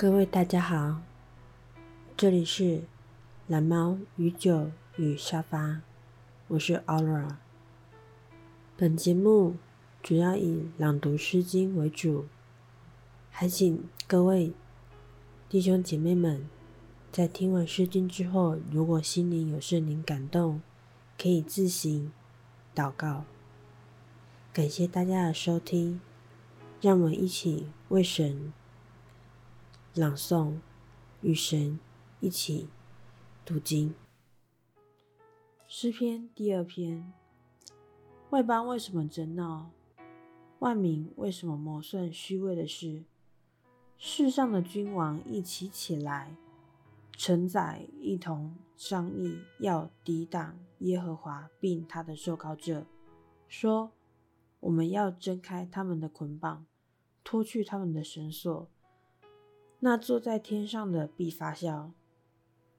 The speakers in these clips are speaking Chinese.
各位大家好，这里是蓝猫与酒与沙发，我是 Aura。本节目主要以朗读《诗经》为主，还请各位弟兄姐妹们在听完《诗经》之后，如果心灵有圣灵感动，可以自行祷告。感谢大家的收听，让我们一起为神。朗诵，与神一起读经。诗篇第二篇：外邦为什么争闹？万民为什么谋算虚伪的事？世上的君王一起起来，臣宰一同商议，要抵挡耶和华，并他的受膏者，说：我们要挣开他们的捆绑，脱去他们的绳索。那坐在天上的必发笑，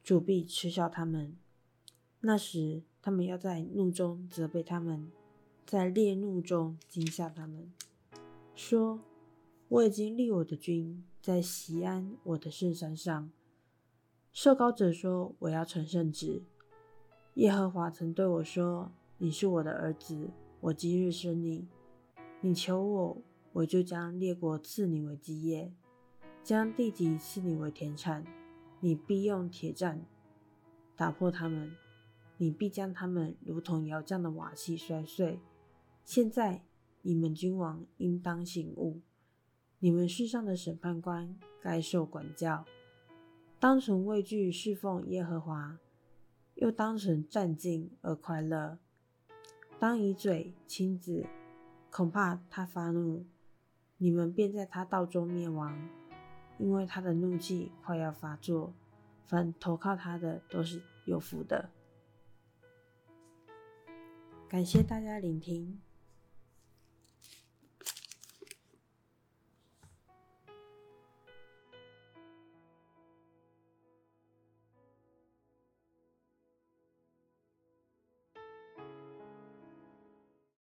主必嗤笑他们。那时，他们要在怒中责备他们，在烈怒中惊吓他们，说：“我已经立我的君在西安我的圣山上。”受高者说：“我要成圣旨。”耶和华曾对我说：“你是我的儿子，我今日生你。你求我，我就将列国赐你为基业。”将地级赐你为田产，你必用铁杖打破他们，你必将他们如同窑匠的瓦器摔碎。现在你们君王应当醒悟，你们世上的审判官该受管教，当成畏惧侍奉耶和华，又当成战兢而快乐。当以嘴亲子，恐怕他发怒，你们便在他道中灭亡。因为他的怒气快要发作，凡投靠他的都是有福的。感谢大家聆听。